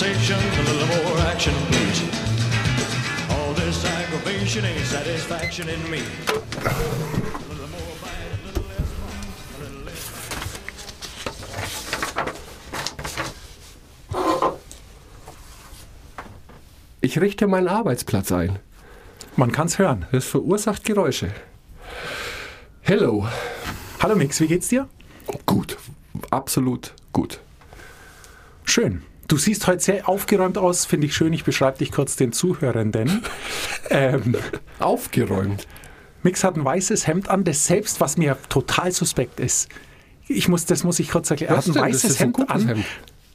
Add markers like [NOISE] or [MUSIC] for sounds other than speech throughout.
conversation, a little more action, please. All this aggravation ain't satisfaction in me. A little more bite, a little less fun, a little less. Ich richte meinen Arbeitsplatz ein. Man kann's hören. Das verursacht Geräusche. Hello. Hallo Mix, wie geht's dir? Gut. Absolut gut. Schön. Du siehst heute sehr aufgeräumt aus, finde ich schön. Ich beschreibe dich kurz den Zuhörenden. [LAUGHS] ähm, Aufgeräumt. Mix hat ein weißes Hemd an, das selbst, was mir total suspekt ist. Ich muss, das muss ich kurz erklären. Er hat ein denn? Weißes ein Hemd gutes an, Hemd.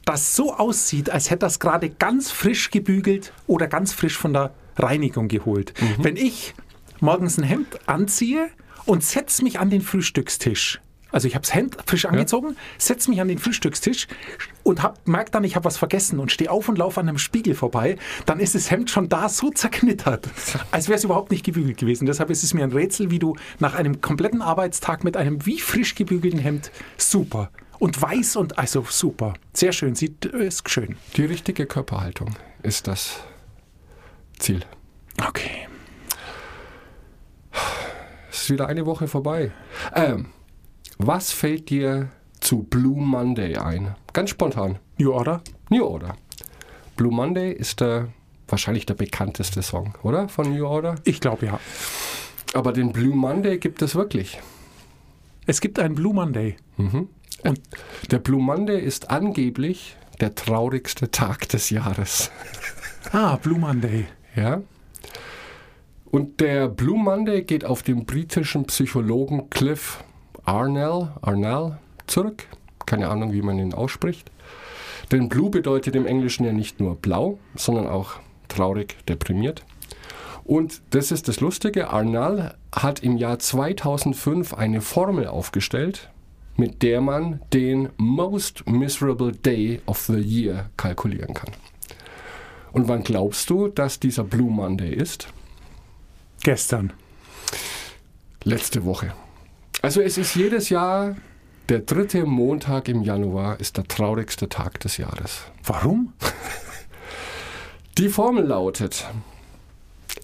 das so aussieht, als hätte er es gerade ganz frisch gebügelt oder ganz frisch von der Reinigung geholt. Mhm. Wenn ich morgens ein Hemd anziehe und setze mich an den Frühstückstisch, also ich habe das Hemd frisch angezogen, setze mich an den Frühstückstisch und hab, merke dann, ich habe was vergessen und stehe auf und laufe an einem Spiegel vorbei, dann ist das Hemd schon da so zerknittert, [LAUGHS] als wäre es überhaupt nicht gebügelt gewesen. Deshalb ist es mir ein Rätsel, wie du nach einem kompletten Arbeitstag mit einem wie frisch gebügelten Hemd super und weiß und also super, sehr schön, sieht ist schön. Die richtige Körperhaltung ist das Ziel. Okay. Es ist wieder eine Woche vorbei. Ähm, was fällt dir zu Blue Monday ein? Ganz spontan. New Order? New Order. Blue Monday ist der, wahrscheinlich der bekannteste Song, oder? Von New Order. Ich glaube ja. Aber den Blue Monday gibt es wirklich. Es gibt einen Blue Monday. Und der Blue Monday ist angeblich der traurigste Tag des Jahres. Ah, Blue Monday. Ja? Und der Blue Monday geht auf den britischen Psychologen Cliff Arnell, Arnell zurück. Keine Ahnung, wie man ihn ausspricht. Denn Blue bedeutet im Englischen ja nicht nur blau, sondern auch traurig, deprimiert. Und das ist das Lustige, Arnall hat im Jahr 2005 eine Formel aufgestellt, mit der man den Most Miserable Day of the Year kalkulieren kann. Und wann glaubst du, dass dieser Blue Monday ist? Gestern. Letzte Woche. Also es ist jedes Jahr der dritte Montag im Januar ist der traurigste Tag des Jahres. Warum? Die Formel lautet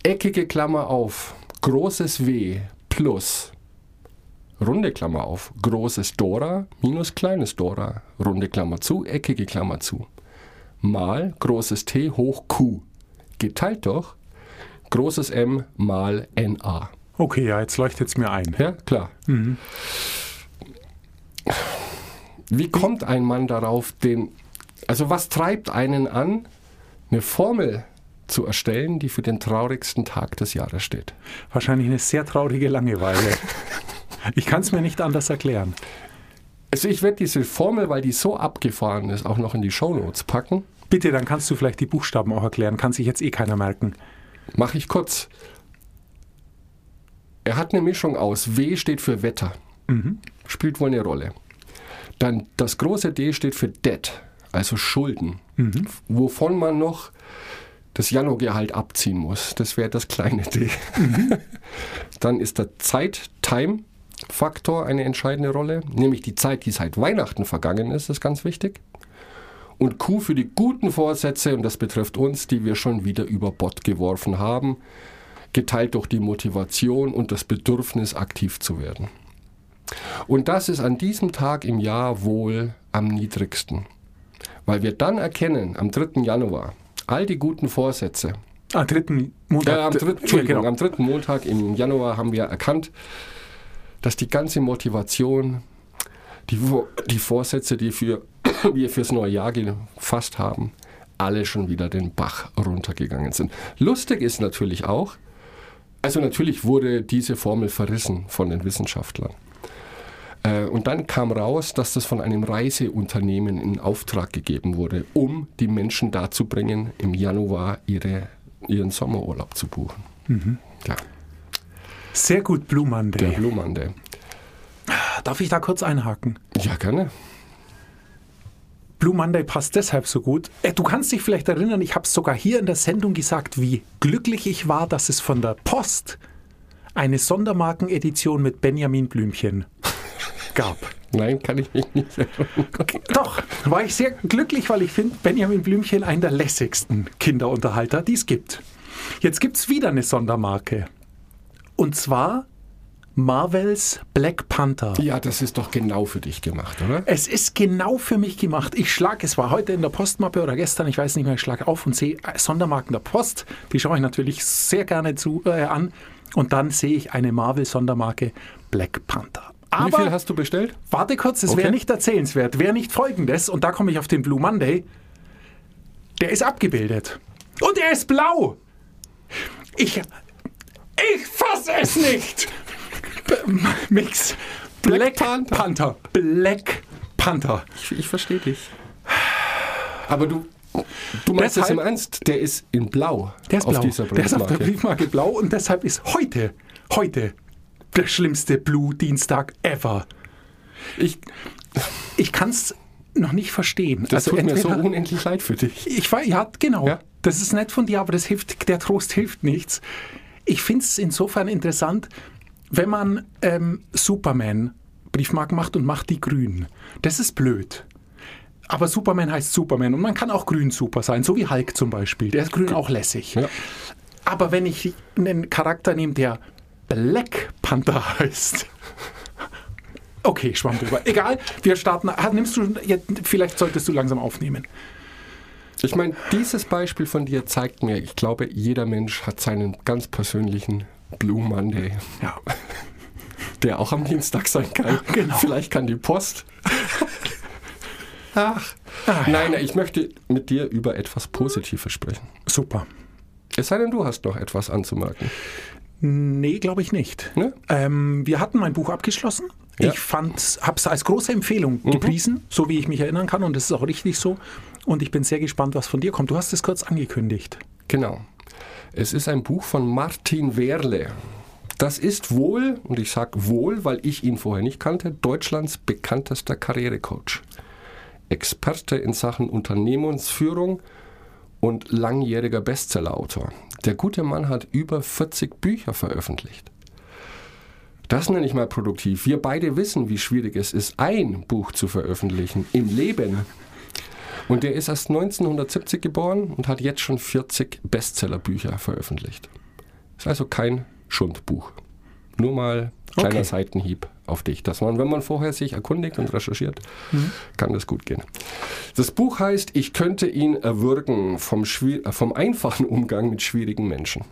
eckige Klammer auf, großes W plus runde Klammer auf, großes Dora minus kleines Dora, runde Klammer zu, eckige Klammer zu, mal großes T hoch Q, geteilt durch großes M mal NA. Okay, ja, jetzt leuchtet es mir ein. Ja, klar. Wie kommt ein Mann darauf, den, also was treibt einen an, eine Formel zu erstellen, die für den traurigsten Tag des Jahres steht? Wahrscheinlich eine sehr traurige Langeweile. Ich kann es mir nicht anders erklären. Also ich werde diese Formel, weil die so abgefahren ist, auch noch in die Shownotes packen. Bitte, dann kannst du vielleicht die Buchstaben auch erklären. Kann sich jetzt eh keiner merken. Mache ich kurz. Er hat eine Mischung aus. W steht für Wetter. Spielt wohl eine Rolle. Dann das große D steht für Debt, also Schulden. Wovon man noch das Januargehalt abziehen muss. Das wäre das kleine D. [LAUGHS] Dann ist der Zeit-Time-Faktor eine entscheidende Rolle. Nämlich die Zeit, die seit Weihnachten vergangen ist, ist ganz wichtig. Und Q für die guten Vorsätze, und das betrifft uns, die wir schon wieder über Bord geworfen haben, geteilt durch die Motivation und das Bedürfnis, aktiv zu werden. Und das ist an diesem Tag im Jahr wohl am niedrigsten. Weil wir dann erkennen, am 3. Januar, all die guten Vorsätze, Am dritten Montag. äh, am, dritten, Entschuldigung, genau. am dritten Montag im Januar haben wir erkannt, dass die ganze Motivation, die, die Vorsätze, die für, [COUGHS] wir fürs neue Jahr gefasst haben, alle schon wieder den Bach runtergegangen sind. Lustig ist natürlich auch, also natürlich wurde diese Formel verrissen von den Wissenschaftlern. Äh, Und dann kam raus, dass das von einem Reiseunternehmen in Auftrag gegeben wurde, um die Menschen dazu bringen, im Januar ihre, ihren Sommerurlaub zu buchen. Ja, Sehr gut, Blue der Monday. Darf ich da kurz einhaken? Ja, gerne. Blue Monday passt deshalb so gut. Äh, Du kannst dich vielleicht erinnern, ich habe es sogar hier in der Sendung gesagt, wie glücklich ich war, dass es von der Post eine Sondermarkenedition mit Benjamin Blümchen [LAUGHS] gab. Nein, kann ich mich nicht erinnern. Doch, war ich sehr glücklich, weil ich finde Benjamin Blümchen einen der lässigsten Kinderunterhalter, die es gibt. Jetzt gibt es wieder eine Sondermarke. Und zwar Marvels Black Panther. Ja, das ist doch genau für dich gemacht, oder? Es ist genau für mich gemacht. Ich schlage, es war heute in der Postmappe oder gestern, ich weiß nicht mehr, ich schlage auf und sehe äh, Sondermarken der Post. Die schaue ich natürlich sehr gerne zu, äh, an. Und dann sehe ich eine Marvel-Sondermarke Black Panther. Wie viel Aber hast du bestellt? warte kurz, es Okay. wäre nicht erzählenswert. Wäre nicht folgendes, und da komme ich auf den Blue Monday. Der ist abgebildet. Und er ist blau. Ich. Ich fasse es nicht! Mix. Black, Panther. Panther. Black Panther. Ich, ich verstehe dich. Aber du, du meinst das Deshalb- im Ernst? Der ist in Blau Der ist auf blau. dieser der ist auf der Briefmarke. Blau und deshalb ist heute, heute der schlimmste Blue-Dienstag ever. Ich, Ich kann es noch nicht verstehen. das tut mir so entweder- unendlich leid für dich. Ich weiß, ja, genau. Ja. Das ist nett von dir, aber das hilft, der Trost hilft nichts. Ich finde es insofern interessant, wenn man ähm, Superman Briefmarken macht und macht die grün. Das ist blöd. Aber Superman heißt Superman und man kann auch grün super sein, so wie Hulk zum Beispiel. Der ist grün auch lässig. Ja. Aber wenn ich einen Charakter nehme, der Black Panther [LAUGHS] heißt. Okay, schwamm drüber. Egal, wir starten. Ah, Nimmst du, jetzt, vielleicht solltest du langsam aufnehmen. Ich meine, dieses Beispiel von dir zeigt mir, ich glaube, jeder Mensch hat seinen ganz persönlichen Blue Monday, Ja. der auch am Dienstag sein kann. Genau. Vielleicht kann die Post. Ach. Ah, Nein, ich möchte mit dir über etwas Positives sprechen. Super. Es sei denn, du hast noch etwas anzumerken. Nee, glaube ich nicht. Ne? Ähm, wir hatten mein Buch abgeschlossen. Ja. Mhm. Ich fand, habe es als große Empfehlung gepriesen, so wie ich mich erinnern kann, und das ist auch richtig so. Und ich bin sehr gespannt, was von dir kommt. Du hast es kurz angekündigt. Genau. Es ist ein Buch von Martin Werle. Das ist wohl, und ich sage wohl, weil ich ihn vorher nicht kannte, Deutschlands bekanntester Karrierecoach. Experte in Sachen Unternehmensführung und langjähriger Bestsellerautor. Der gute Mann hat über 40 Bücher veröffentlicht. Das nenne ich mal produktiv. Wir beide wissen, wie schwierig es ist, ein Buch zu veröffentlichen im Leben. Und der ist erst 1970 geboren und hat jetzt schon 40 Bestsellerbücher veröffentlicht. Ist also kein Schundbuch. Nur mal kleiner Okay. Seitenhieb auf dich. Dass man, wenn man vorher sich erkundigt und recherchiert, kann das gut gehen. Das Buch heißt Ich könnte ihn erwürgen vom, äh, vom einfachen Umgang mit schwierigen Menschen.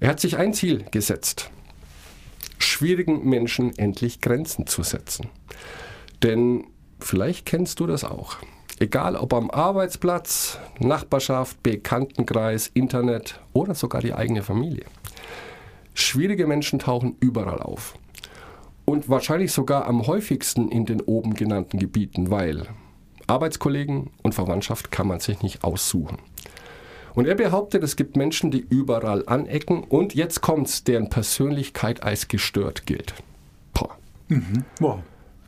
Er hat sich ein Ziel gesetzt, schwierigen Menschen endlich Grenzen zu setzen. Denn vielleicht kennst du das auch. Egal ob am Arbeitsplatz, Nachbarschaft, Bekanntenkreis, Internet oder sogar die eigene Familie. Schwierige Menschen tauchen überall auf. Und wahrscheinlich sogar am häufigsten in den oben genannten Gebieten, weil Arbeitskollegen und Verwandtschaft kann man sich nicht aussuchen. Und er behauptet, es gibt Menschen, die überall anecken und jetzt kommt's, deren Persönlichkeit als gestört gilt. Boah. Wow.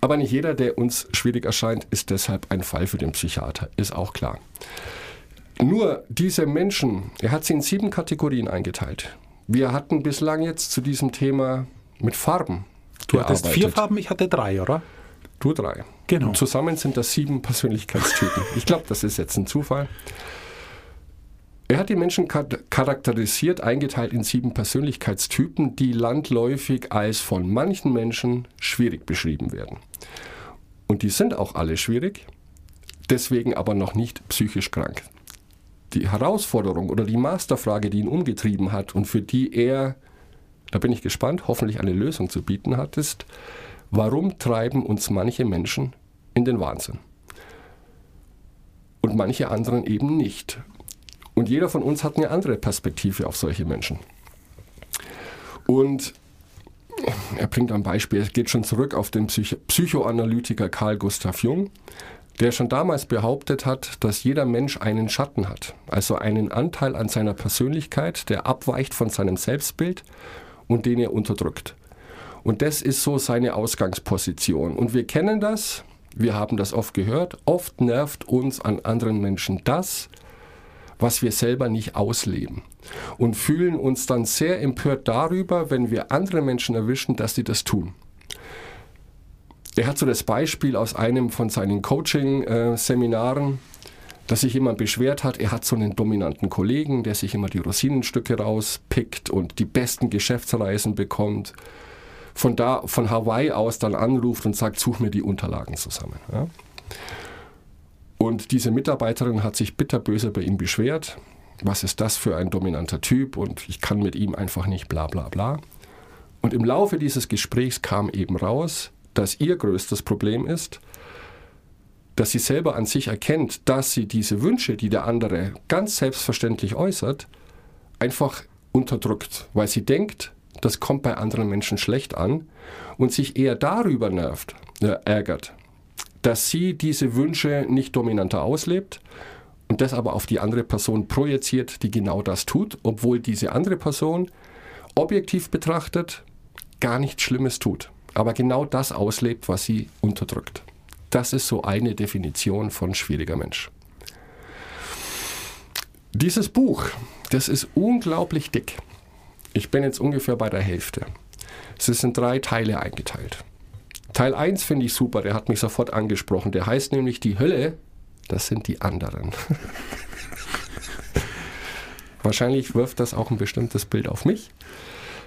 Aber nicht jeder, der uns schwierig erscheint, ist deshalb ein Fall für den Psychiater, ist auch klar. Nur diese Menschen, er hat sie in sieben Kategorien eingeteilt. Wir hatten bislang jetzt zu diesem Thema mit Farben. Du hattest vier gearbeitet. Farben, ich hatte drei, oder? Du drei. Genau. Und zusammen sind das sieben Persönlichkeitstypen. ich glaube, das ist jetzt ein Zufall. Er hat die Menschen char- charakterisiert, eingeteilt in sieben Persönlichkeitstypen, die landläufig als von manchen Menschen schwierig beschrieben werden. Und die sind auch alle schwierig, deswegen aber noch nicht psychisch krank. Die Herausforderung oder die Masterfrage, die ihn umgetrieben hat und für die er, da bin ich gespannt, hoffentlich eine Lösung zu bieten hat, ist, warum treiben uns manche Menschen in den Wahnsinn? Und manche anderen eben nicht. Und jeder von uns hat eine andere Perspektive auf solche Menschen. Und er bringt ein Beispiel, es geht schon zurück auf den Psycho Psychoanalytiker Carl Gustav Jung, der schon damals behauptet hat, dass jeder Mensch einen Schatten hat, also einen Anteil an seiner Persönlichkeit, der abweicht von seinem Selbstbild und den er unterdrückt. Und das ist so seine Ausgangsposition. Und wir kennen das, wir haben das oft gehört, oft nervt uns an anderen Menschen das, was wir selber nicht ausleben. Und fühlen uns dann sehr empört darüber, wenn wir andere Menschen erwischen, dass sie das tun. er hat so das Beispiel aus einem von seinen Coaching-Seminaren, dass sich jemand beschwert hat, er hat so einen dominanten Kollegen, der sich immer die Rosinenstücke rauspickt und die besten Geschäftsreisen bekommt. Von da, von Hawaii aus dann anruft und sagt, such mir die Unterlagen zusammen. Ja? Und diese Mitarbeiterin hat sich bitterböse bei ihm beschwert. Was ist das für ein dominanter Typ und ich kann mit ihm einfach nicht bla bla bla. Und im Laufe dieses Gesprächs kam eben raus, dass ihr größtes Problem ist, dass sie selber an sich erkennt, dass sie diese Wünsche, die der andere ganz selbstverständlich äußert, einfach unterdrückt, weil sie denkt, das kommt bei anderen Menschen schlecht an und sich eher darüber nervt, äh, ärgert, dass sie diese Wünsche nicht dominanter auslebt und das aber auf die andere Person projiziert, die genau das tut, obwohl diese andere Person objektiv betrachtet gar nichts Schlimmes tut, aber genau das auslebt, was sie unterdrückt. Das ist so eine Definition von schwieriger Mensch. Dieses Buch, das ist unglaublich dick. Ich bin jetzt ungefähr bei der Hälfte. Es ist in drei Teile eingeteilt. Teil 1 finde ich super, der hat mich sofort angesprochen. Der heißt nämlich Die Hölle, das sind die anderen. [LAUGHS] Wahrscheinlich wirft das auch ein bestimmtes Bild auf mich.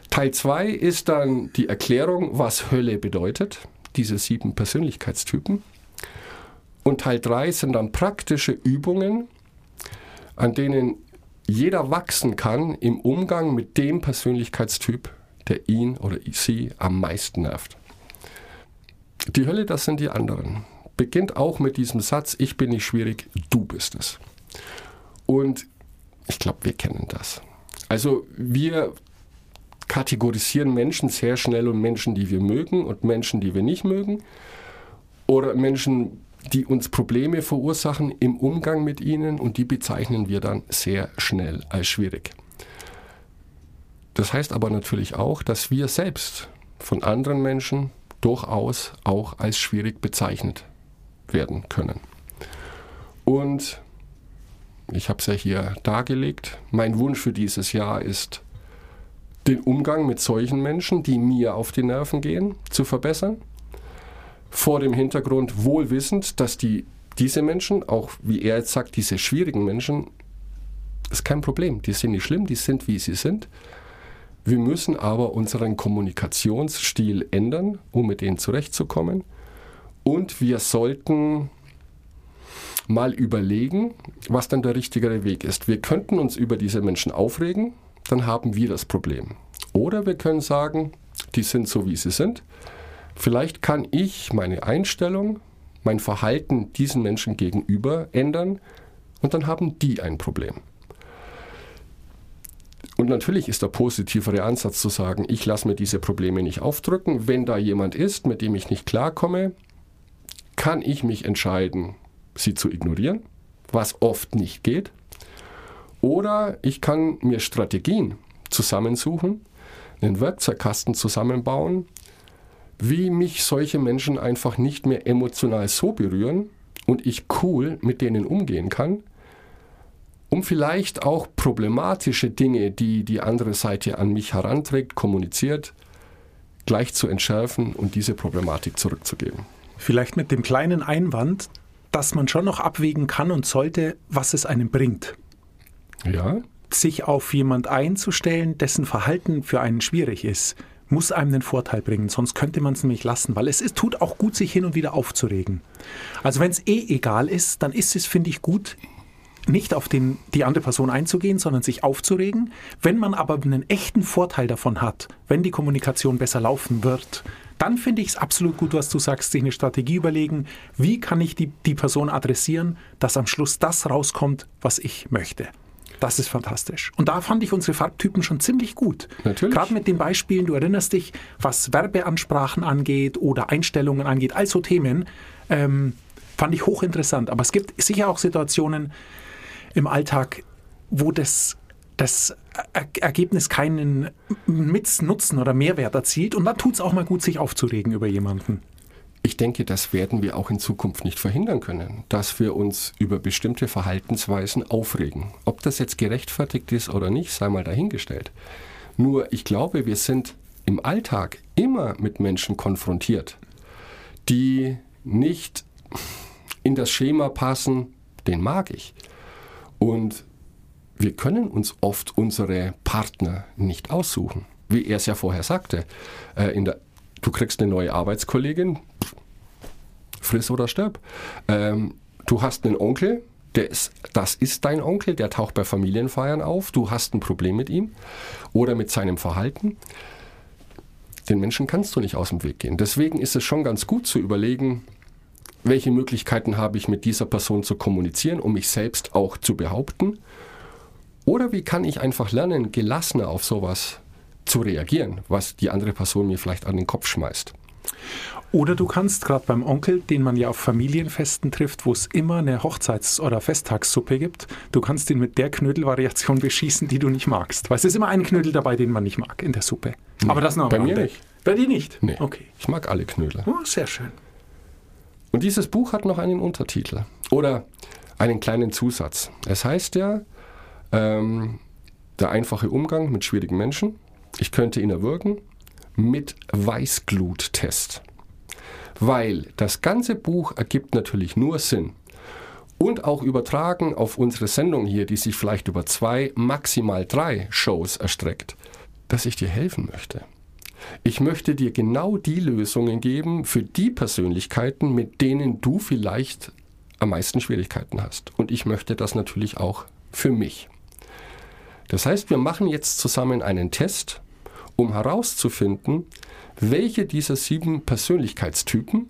Teil 2 ist dann die Erklärung, was Hölle bedeutet, diese sieben Persönlichkeitstypen. Und Teil 3 sind dann praktische Übungen, an denen jeder wachsen kann im Umgang mit dem Persönlichkeitstyp, der ihn oder sie am meisten nervt. Die Hölle, das sind die anderen. Beginnt auch mit diesem Satz, ich bin nicht schwierig, du bist es. Und ich glaube, wir kennen das. Also wir kategorisieren Menschen sehr schnell und Menschen, die wir mögen und Menschen, die wir nicht mögen. Oder Menschen, die uns Probleme verursachen im Umgang mit ihnen und die bezeichnen wir dann sehr schnell als schwierig. Das heißt aber natürlich auch, dass wir selbst von anderen Menschen durchaus auch als schwierig bezeichnet werden können. Und ich habe es ja hier dargelegt, mein Wunsch für dieses Jahr ist, den Umgang mit solchen Menschen, die mir auf die Nerven gehen, zu verbessern. Vor dem Hintergrund wohlwissend, dass die, diese Menschen, auch wie er jetzt sagt, diese schwierigen Menschen, ist kein Problem. Die sind nicht schlimm, die sind wie sie sind. Wir müssen aber unseren Kommunikationsstil ändern, um mit denen zurechtzukommen. Und wir sollten mal überlegen, was dann der richtigere Weg ist. Wir könnten uns über diese Menschen aufregen, dann haben wir das Problem. Oder wir können sagen, die sind so, wie sie sind. Vielleicht kann ich meine Einstellung, mein Verhalten diesen Menschen gegenüber ändern und dann haben die ein Problem. Und natürlich ist der positivere Ansatz zu sagen, ich lasse mir diese Probleme nicht aufdrücken. Wenn da jemand ist, mit dem ich nicht klarkomme, kann ich mich entscheiden, sie zu ignorieren, was oft nicht geht. Oder ich kann mir Strategien zusammensuchen, einen Werkzeugkasten zusammenbauen, wie mich solche Menschen einfach nicht mehr emotional so berühren und ich cool mit denen umgehen kann, um vielleicht auch problematische Dinge, die die andere Seite an mich heranträgt, kommuniziert, gleich zu entschärfen und diese Problematik zurückzugeben. Vielleicht mit dem kleinen Einwand, dass man schon noch abwägen kann und sollte, was es einem bringt. Ja. Sich auf jemand einzustellen, dessen Verhalten für einen schwierig ist, muss einem den Vorteil bringen, sonst könnte man es nämlich lassen, weil es ist, tut auch gut, sich hin und wieder aufzuregen. Also wenn es eh egal ist, dann ist es, finde ich, gut, nicht auf den, die andere Person einzugehen, sondern sich aufzuregen. Wenn man aber einen echten Vorteil davon hat, wenn die Kommunikation besser laufen wird, dann finde ich es absolut gut, was du sagst, sich eine Strategie überlegen, wie kann ich die, die Person adressieren, dass am Schluss das rauskommt, was ich möchte. Das ist fantastisch. Und da fand ich unsere Farbtypen schon ziemlich gut. Natürlich. Gerade mit den Beispielen, du erinnerst dich, was Werbeansprachen angeht oder Einstellungen angeht, also Themen, ähm, fand ich hochinteressant. Aber es gibt sicher auch Situationen im Alltag, wo das das Ergebnis keinen Nutzen oder Mehrwert erzielt. Und dann tut es auch mal gut, sich aufzuregen über jemanden. Ich denke, das werden wir auch in Zukunft nicht verhindern können, dass wir uns über bestimmte Verhaltensweisen aufregen. Ob das jetzt gerechtfertigt ist oder nicht, sei mal dahingestellt. Nur ich glaube, wir sind im Alltag immer mit Menschen konfrontiert, die nicht in das Schema passen, den mag ich. Und wir können uns oft unsere Partner nicht aussuchen. Wie er es ja vorher sagte. Äh, der, du kriegst eine neue Arbeitskollegin, friss oder stirb. Ähm, du hast einen Onkel, ist, das ist dein Onkel, der taucht bei Familienfeiern auf, du hast ein Problem mit ihm oder mit seinem Verhalten. Den Menschen kannst du nicht aus dem Weg gehen. Deswegen ist es schon ganz gut zu überlegen, welche Möglichkeiten habe ich mit dieser Person zu kommunizieren, um mich selbst auch zu behaupten. Oder wie kann ich einfach lernen, gelassener auf sowas zu reagieren, was die andere Person mir vielleicht an den Kopf schmeißt. Oder du kannst gerade beim Onkel, den man ja auf Familienfesten trifft, wo es immer eine Hochzeits- oder Festtagssuppe gibt, du kannst ihn mit der Knödelvariation beschießen, die du nicht magst. Weil es ist immer ein Knödel dabei, den man nicht mag in der Suppe. Aber das noch Bei mir nicht. Bei dir nicht? Nee, Okay. ich mag alle Knödel. Oh, sehr schön. Und dieses Buch hat noch einen Untertitel oder einen kleinen Zusatz. Es heißt ja, ähm, der einfache Umgang mit schwierigen Menschen. Ich könnte ihn erwürgen mit Weißgluttest. Weil das ganze Buch ergibt natürlich nur Sinn. Und auch übertragen auf unsere Sendung hier, die sich vielleicht über zwei, maximal drei Shows erstreckt, dass ich dir helfen möchte. Ich möchte dir genau die Lösungen geben für die Persönlichkeiten, mit denen du vielleicht am meisten Schwierigkeiten hast. Und ich möchte das natürlich auch für mich. Das heißt, wir machen jetzt zusammen einen Test, um herauszufinden, welche dieser sieben Persönlichkeitstypen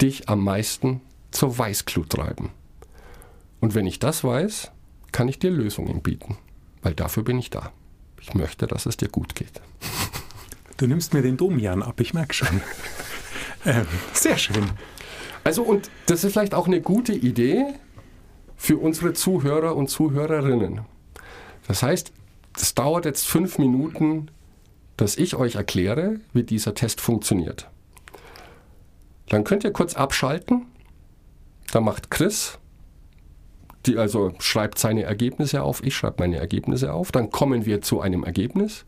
dich am meisten zur Weißglut treiben. Und wenn ich das weiß, kann ich dir Lösungen bieten, weil dafür bin ich da. Ich möchte, dass es dir gut geht. Du nimmst mir den Domian ab, ich merke schon. [LAUGHS] ähm, sehr schön. Also und das ist vielleicht auch eine gute Idee für unsere Zuhörer und Zuhörerinnen. Das heißt, es dauert jetzt fünf Minuten, dass ich euch erkläre, wie dieser Test funktioniert. Dann könnt ihr kurz abschalten. Da macht Chris, die also schreibt seine Ergebnisse auf, ich schreibe meine Ergebnisse auf. Dann kommen wir zu einem Ergebnis.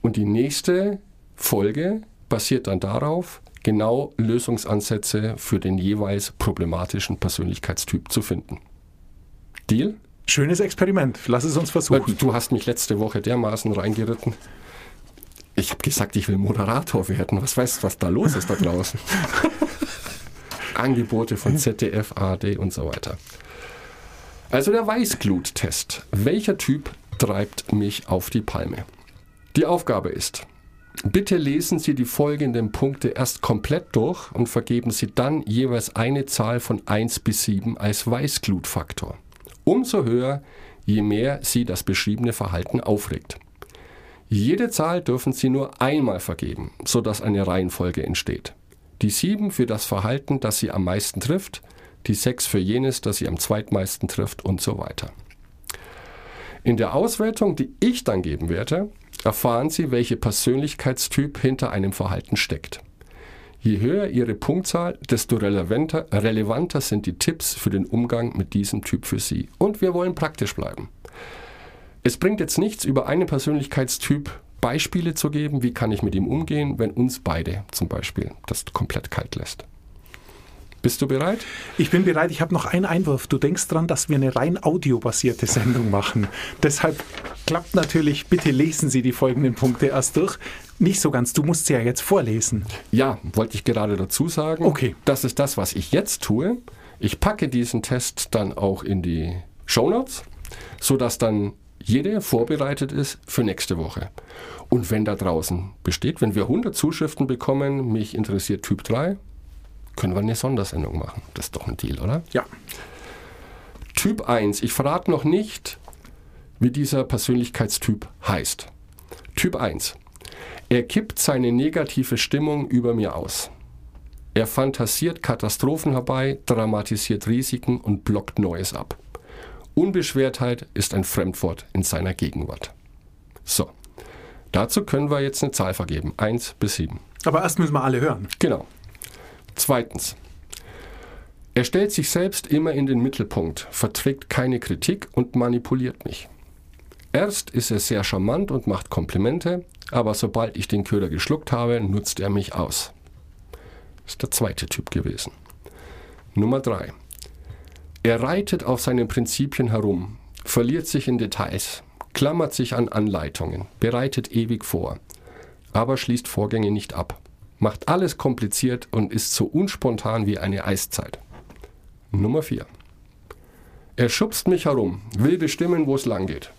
Und die nächste Folge basiert dann darauf, genau Lösungsansätze für den jeweils problematischen Persönlichkeitstyp zu finden. Deal? Schönes Experiment. Lass es uns Weil versuchen. Du hast mich letzte Woche dermaßen reingeritten. Ich habe gesagt, ich will Moderator werden. Was weißt du, was da los ist da draußen? [LAUGHS] Angebote von ZDF, ARD und so weiter. Also der Weißgluttest. Welcher Typ treibt mich auf die Palme? Die Aufgabe ist, bitte lesen Sie die folgenden Punkte erst komplett durch und vergeben Sie dann jeweils eine Zahl von 1 bis 7 als Weißglutfaktor. Umso höher, je mehr Sie das beschriebene Verhalten aufregt. Jede Zahl dürfen Sie nur einmal vergeben, sodass eine Reihenfolge entsteht. Die 7 für das Verhalten, das Sie am meisten trifft, die 6 für jenes, das Sie am zweitmeisten trifft und so weiter. In der Auswertung, die ich dann geben werde, erfahren Sie, welche Persönlichkeitstyp hinter einem Verhalten steckt. Je höher Ihre Punktzahl, desto relevanter, relevanter sind die Tipps für den Umgang mit diesem Typ für Sie. Und wir wollen praktisch bleiben. Es bringt jetzt nichts, über einen Persönlichkeitstyp Beispiele zu geben, wie kann ich mit ihm umgehen, wenn uns beide zum Beispiel das komplett kalt lässt. Bist du bereit? Ich bin bereit, ich habe noch einen Einwurf. Du denkst dran, dass wir eine rein audiobasierte Sendung machen. Deshalb klappt natürlich, bitte lesen Sie die folgenden Punkte erst durch. Nicht so ganz, du musst sie ja jetzt vorlesen. Ja, wollte ich gerade dazu sagen. Okay. Das ist das, was ich jetzt tue. Ich packe diesen Test dann auch in die Shownotes, sodass dann jede vorbereitet ist für nächste Woche. Und wenn da draußen besteht, wenn wir 100 Zuschriften bekommen, mich interessiert Typ 3, können wir eine Sondersendung machen. Das ist doch ein Deal, oder? Ja. Typ 1. Ich verrate noch nicht, wie dieser Persönlichkeitstyp heißt. Typ 1. Er kippt seine negative Stimmung über mir aus. Er fantasiert Katastrophen herbei, dramatisiert Risiken und blockt Neues ab. Unbeschwertheit ist ein Fremdwort in seiner Gegenwart. So, dazu können wir jetzt eine Zahl vergeben. 1 bis 7. Aber erst müssen wir alle hören. Genau. Zweitens. Er stellt sich selbst immer in den Mittelpunkt, verträgt keine Kritik und manipuliert mich. Erst ist er sehr charmant und macht Komplimente, aber sobald ich den Köder geschluckt habe, nutzt er mich aus. Ist der zweite Typ gewesen. Nummer drei. Er reitet auf seinen Prinzipien herum, verliert sich in Details, klammert sich an Anleitungen, bereitet ewig vor, aber schließt Vorgänge nicht ab, macht alles kompliziert und ist so unspontan wie eine Eiszeit. Nummer 4. Er schubst mich herum, will bestimmen, wo es lang geht.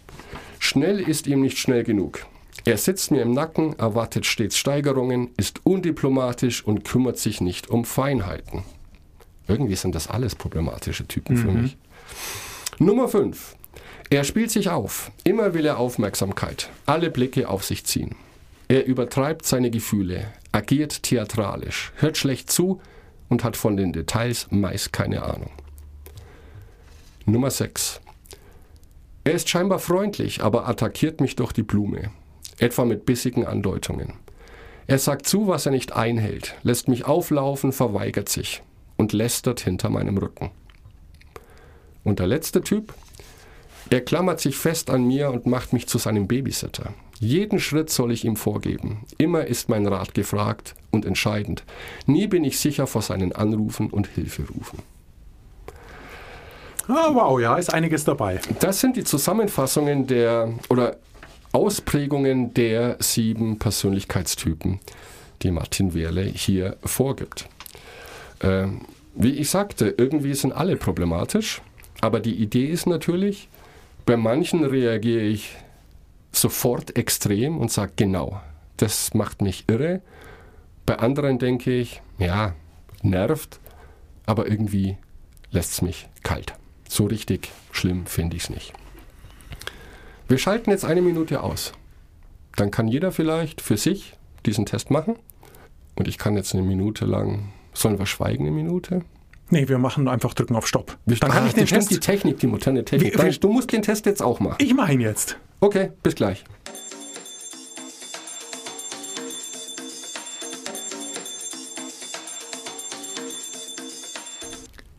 Schnell ist ihm nicht schnell genug. Er sitzt mir im Nacken, erwartet stets Steigerungen, ist undiplomatisch und kümmert sich nicht um Feinheiten. Irgendwie sind das alles problematische Typen für mich. Nummer 5. Er spielt sich auf. Immer will er Aufmerksamkeit. Alle Blicke auf sich ziehen. Er übertreibt seine Gefühle, agiert theatralisch, hört schlecht zu und hat von den Details meist keine Ahnung. Nummer 6. Er ist scheinbar freundlich, aber attackiert mich durch die Blume, etwa mit bissigen Andeutungen. Er sagt zu, was er nicht einhält, lässt mich auflaufen, verweigert sich und lästert hinter meinem Rücken. Und der letzte Typ? Er klammert sich fest an mir und macht mich zu seinem Babysitter. Jeden Schritt soll ich ihm vorgeben. Immer ist mein Rat gefragt und entscheidend. Nie bin ich sicher vor seinen Anrufen und Hilferufen. Ah, wow, ja, ist einiges dabei. Das sind die Zusammenfassungen der oder Ausprägungen der sieben Persönlichkeitstypen, die Martin Wehrle hier vorgibt. Ähm, wie ich sagte, irgendwie sind alle problematisch, aber die Idee ist natürlich, bei manchen reagiere ich sofort extrem und sage genau, das macht mich irre. Bei anderen denke ich, ja, nervt, aber irgendwie lässt es mich kalt. So richtig schlimm finde ich es nicht. Wir schalten jetzt eine Minute aus. Dann kann jeder vielleicht für sich diesen Test machen. Und ich kann jetzt eine Minute lang. Sollen wir schweigen eine Minute? Nee, wir machen einfach drücken auf Stopp. Dann kann Ah, ich den stimmt, Test. die Technik, die moderne Technik. Wie- Dann, du musst den Test jetzt auch machen. Ich mache ihn jetzt. Okay, bis gleich.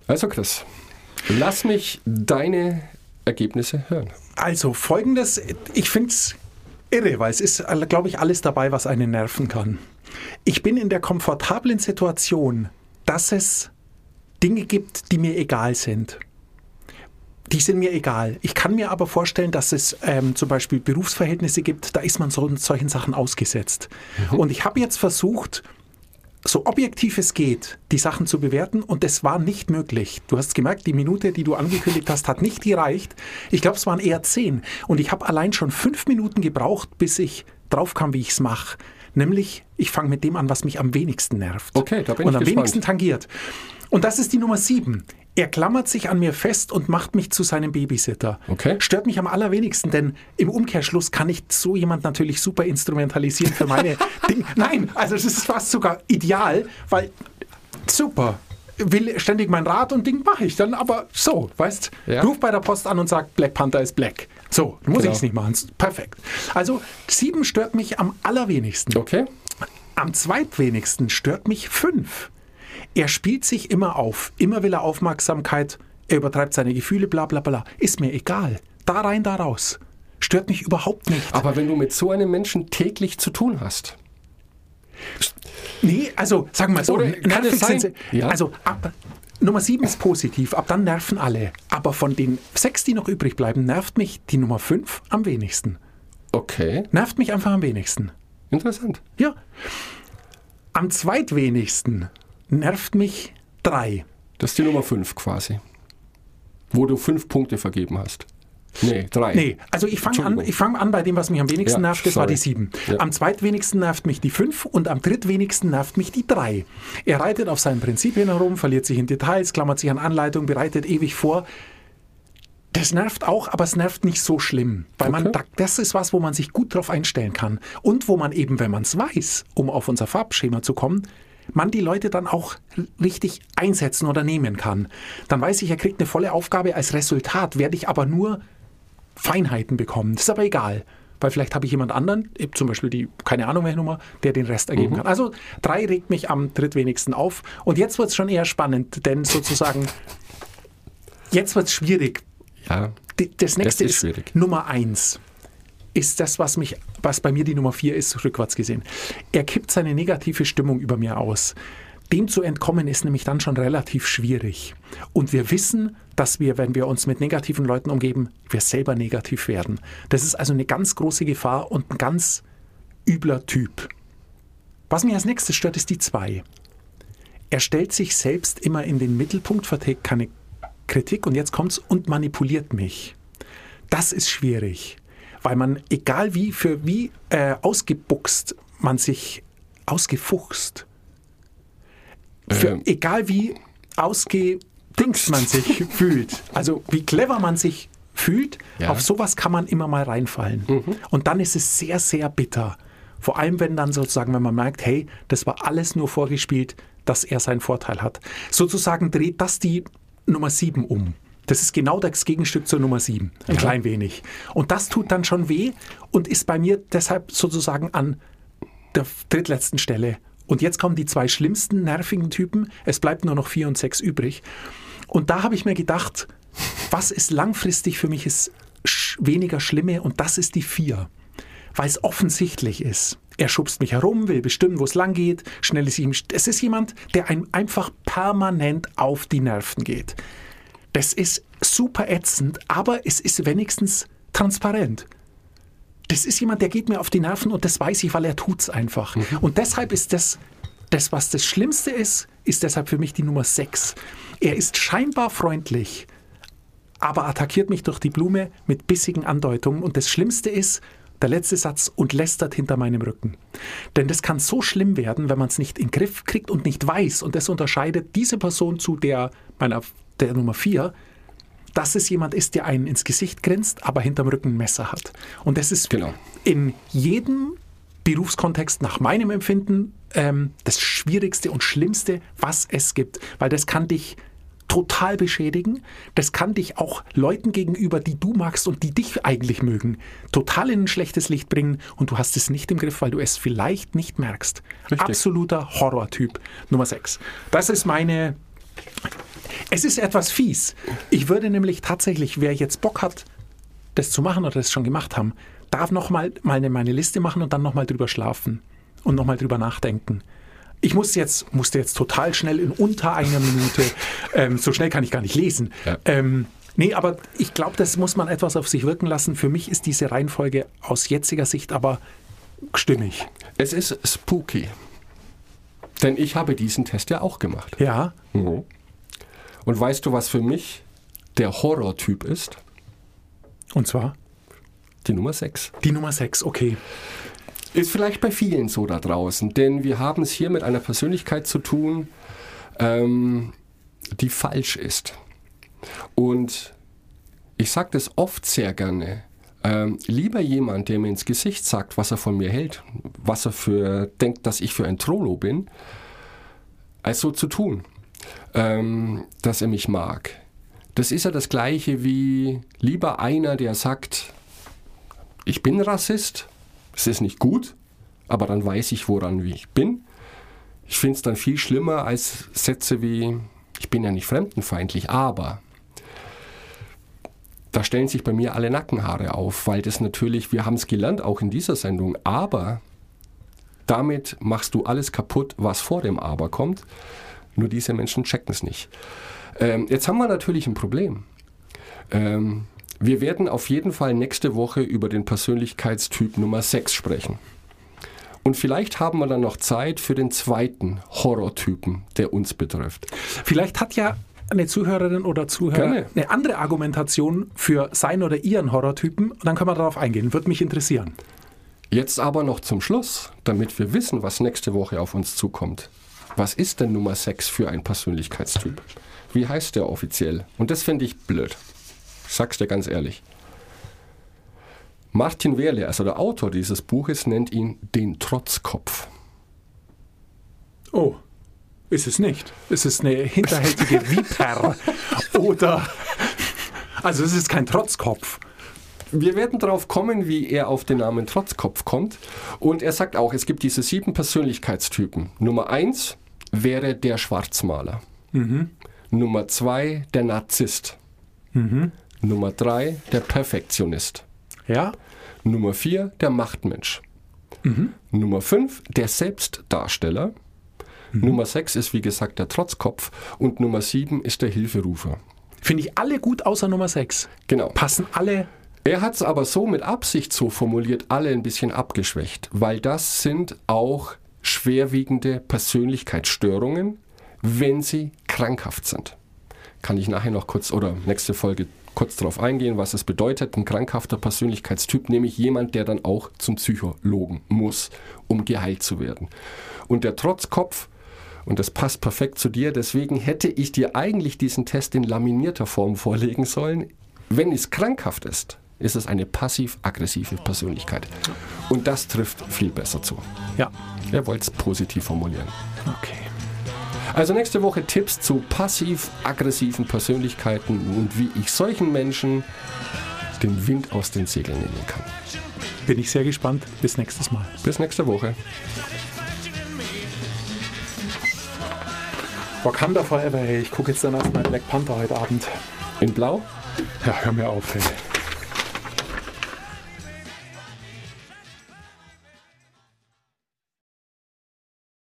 Also Chris, lass mich deine Ergebnisse hören. Also folgendes, ich finde es irre, weil es ist, glaube ich, alles dabei, was einen nerven kann. Ich bin in der komfortablen Situation, dass es Dinge gibt, die mir egal sind. Die sind mir egal. Ich kann mir aber vorstellen, dass es ähm, zum Beispiel Berufsverhältnisse gibt, da ist man so solchen Sachen ausgesetzt. Und ich habe jetzt versucht, so objektiv es geht, die Sachen zu bewerten und das war nicht möglich. Du hast gemerkt, die Minute, die du angekündigt hast, hat nicht gereicht. Ich glaube, es waren eher zehn. Und ich habe allein schon fünf Minuten gebraucht, bis ich drauf kam, wie ich es mache. Nämlich, ich fange mit dem an, was mich am wenigsten nervt. Okay, da bin und ich am gespannt. wenigsten tangiert. Und das ist die Nummer sieben. Er klammert sich an mir fest und macht mich zu seinem Babysitter. Okay. Stört mich am allerwenigsten, denn im Umkehrschluss kann ich so jemand natürlich super instrumentalisieren für meine [LAUGHS] Dinge. Nein, also es ist fast sogar ideal, weil super. Will ständig mein Rat und Ding mache ich dann, aber so, weißt Ja. Ruf bei der Post an und sag, Black Panther ist black. So, muss Genau. ich es nicht machen. Perfekt. Also, sieben stört mich am allerwenigsten. Okay? Am zweitwenigsten stört mich fünf. Er spielt sich immer auf. Immer will er Aufmerksamkeit. Er übertreibt seine Gefühle, bla bla bla. Ist mir egal. Da rein, da raus. Stört mich überhaupt nicht. Aber wenn du mit so einem Menschen täglich zu tun hast, Nee, also sagen wir mal so, Oder kann es sein- sind. Ja. Also ab Nummer sieben ist positiv, ab dann nerven alle. Aber von den sechs, die noch übrig bleiben, nervt mich die Nummer fünf am wenigsten. okay, Nervt mich einfach am wenigsten. interessant. Ja. Am zweitwenigsten nervt mich drei. Das ist die Nummer 5 quasi. Wo du fünf Punkte vergeben hast. Nee, drei. Nee, also ich fange an, ich fang an bei dem, was mich am wenigsten Ja, nervt, das war sorry. die 7. Ja. Am zweitwenigsten nervt mich die 5 und am drittwenigsten nervt mich die 3. Er reitet auf seinen Prinzipien herum, verliert sich in Details, klammert sich an Anleitung, bereitet ewig vor. Das nervt auch, aber es nervt nicht so schlimm. Weil man, Okay. da- das ist was, wo man sich gut drauf einstellen kann. Und wo man eben, wenn man es weiß, um auf unser Farbschema zu kommen, man die Leute dann auch richtig einsetzen oder nehmen kann. Dann weiß ich, er kriegt eine volle Aufgabe. Als Resultat werde ich aber nur Feinheiten bekommen. Das ist aber egal. Weil vielleicht habe ich jemand anderen, zum Beispiel die, keine Ahnung welche Nummer, der den Rest ergeben kann. Also drei regt mich am drittwenigsten auf. Und jetzt wird es schon eher spannend, denn sozusagen, [LAUGHS] jetzt wird es schwierig. Ja, Das nächste ist ist, schwierig. Nummer eins. Ist das, was mich, was bei mir die Nummer vier ist, rückwärts gesehen. Er kippt seine negative Stimmung über mir aus. dem zu entkommen ist nämlich dann schon relativ schwierig. Und wir wissen, dass wir, wenn wir uns mit negativen Leuten umgeben, wir selber negativ werden. Das ist also eine ganz große Gefahr und ein ganz übler Typ. Was mich als nächstes stört, ist die 2. Er stellt sich selbst immer in den Mittelpunkt, verträgt keine Kritik und jetzt kommt's und manipuliert mich. Das ist schwierig, weil man, egal wie, für wie äh, ausgebuchst man sich, ausgefuchst, für, Ähm. egal wie ausgedingst man sich fühlt, also wie clever man sich fühlt, Ja. auf sowas kann man immer mal reinfallen. Und dann ist es sehr, sehr bitter. Vor allem, wenn dann sozusagen, wenn man merkt, hey, das war alles nur vorgespielt, dass er seinen Vorteil hat. Sozusagen dreht das die Nummer 7 um. Das ist genau das Gegenstück zur Nummer 7. Ein klein wenig. Und das tut dann schon weh und ist bei mir deshalb sozusagen an der drittletzten Stelle. Und jetzt kommen die zwei schlimmsten nervigen Typen. Es bleibt nur noch vier und sechs übrig. Und da habe ich mir gedacht, was ist langfristig für mich ist sch weniger schlimme und das ist die vier. Weil es offensichtlich ist. Er schubst mich herum, will bestimmen, wo es lang geht. Schnell ist ihm. Es ist jemand, der einem einfach permanent auf die Nerven geht. Das ist super ätzend, aber es ist wenigstens transparent das ist jemand, der geht mir auf die Nerven und das weiß ich, weil er tut's einfach. Und deshalb ist das, das, was das Schlimmste ist, ist deshalb für mich die Nummer 6. Er ist scheinbar freundlich, aber attackiert mich durch die Blume mit bissigen Andeutungen. Und das Schlimmste ist, der letzte Satz, und lästert hinter meinem Rücken. Denn das kann so schlimm werden, wenn man es nicht in den Griff kriegt und nicht weiß. Und das unterscheidet diese Person zu der meiner der Nummer 4, dass es jemand ist, der einen ins Gesicht grinst, aber hinterm Rücken ein Messer hat. Und das ist Genau. in jedem Berufskontext nach meinem Empfinden ähm, das Schwierigste und Schlimmste, was es gibt. Weil das kann dich total beschädigen. Das kann dich auch Leuten gegenüber, die du magst und die dich eigentlich mögen, total in ein schlechtes Licht bringen und du hast es nicht im Griff, weil du es vielleicht nicht merkst. Richtig. Absoluter Horrortyp Nummer 6. Das ist meine es ist etwas fies. Ich würde nämlich tatsächlich, wer jetzt Bock hat, das zu machen oder das schon gemacht haben, darf noch mal, mal eine, meine Liste machen und dann noch mal drüber schlafen und noch mal drüber nachdenken. Ich muss jetzt, musste jetzt total schnell in unter einer Minute, [LAUGHS] ähm, so schnell kann ich gar nicht lesen. Ja. Ähm, nee, aber ich glaube, das muss man etwas auf sich wirken lassen. Für mich ist diese Reihenfolge aus jetziger Sicht aber stimmig. Es ist spooky. Denn ich habe diesen Test ja auch gemacht. Ja, Mhm. Und weißt du, was für mich der Horrortyp ist? und zwar Die Nummer 6. die Nummer 6, okay. Ist vielleicht bei vielen so da draußen, denn wir haben es hier mit einer Persönlichkeit zu tun, ähm, die falsch ist. Und ich sage das oft sehr gerne. Ähm, lieber jemand, der mir ins Gesicht sagt, was er von mir hält, was er für denkt, dass ich für ein Trollo bin, als so zu tun, ähm, dass er mich mag. Das ist ja das gleiche wie lieber einer, der sagt, ich bin Rassist, es ist nicht gut, aber dann weiß ich, woran ich bin. Ich finde es dann viel schlimmer als Sätze wie, ich bin ja nicht fremdenfeindlich, aber da stellen sich bei mir alle Nackenhaare auf, weil das natürlich, wir haben es gelernt, auch in dieser Sendung, aber damit machst du alles kaputt, was vor dem Aber kommt. Nur diese Menschen checken es nicht. Ähm, jetzt haben wir natürlich ein Problem. Ähm, wir werden auf jeden Fall nächste Woche über den Persönlichkeitstyp Nummer 6 sprechen. Und vielleicht haben wir dann noch Zeit für den zweiten Horrortypen, der uns betrifft. Vielleicht hat ja eine Zuhörerin oder Zuhörer Gerne. eine andere Argumentation für sein oder ihren Horrortypen und dann können wir darauf eingehen. Würde mich interessieren. Jetzt aber noch zum Schluss, damit wir wissen, was nächste Woche auf uns zukommt. Was ist denn Nummer 6 für ein Persönlichkeitstyp? Wie heißt der offiziell? Und das finde ich blöd. Ich sag's dir ganz ehrlich. Martin Wehrle, also der Autor dieses Buches, nennt ihn den Trotzkopf. Oh, ist es nicht. Es ist eine hinterhältige [LAUGHS] Viper. Oder, also es ist kein Trotzkopf. Wir werden darauf kommen, wie er auf den Namen Trotzkopf kommt. Und er sagt auch, es gibt diese sieben Persönlichkeitstypen. Nummer eins wäre der Schwarzmaler. Nummer zwei der Narzisst. Nummer drei der Perfektionist. Ja? Nummer vier der Machtmensch. Nummer fünf der Selbstdarsteller. Nummer 6 ist wie gesagt der Trotzkopf und Nummer 7 ist der Hilferufer. Finde ich alle gut außer Nummer 6. Genau. Passen alle. Er hat es aber so mit Absicht so formuliert, alle ein bisschen abgeschwächt, weil das sind auch schwerwiegende Persönlichkeitsstörungen, wenn sie krankhaft sind. Kann ich nachher noch kurz oder nächste Folge kurz darauf eingehen, was es bedeutet, ein krankhafter Persönlichkeitstyp, nämlich jemand, der dann auch zum Psychologen muss, um geheilt zu werden. Und der Trotzkopf, und das passt perfekt zu dir, deswegen hätte ich dir eigentlich diesen Test in laminierter Form vorlegen sollen. Wenn es krankhaft ist, ist es eine passiv-aggressive Persönlichkeit. Und das trifft viel besser zu. Ja. Er wollte es positiv formulieren. Okay. Also nächste Woche Tipps zu passiv-aggressiven Persönlichkeiten und wie ich solchen Menschen den Wind aus den Segeln nehmen kann. Bin ich sehr gespannt. Bis nächstes Mal. Bis nächste Woche. Wakanda Forever, hey. Ich gucke jetzt dann erstmal Black Panther heute Abend. In Blau? Ja, hör mir auf, hey.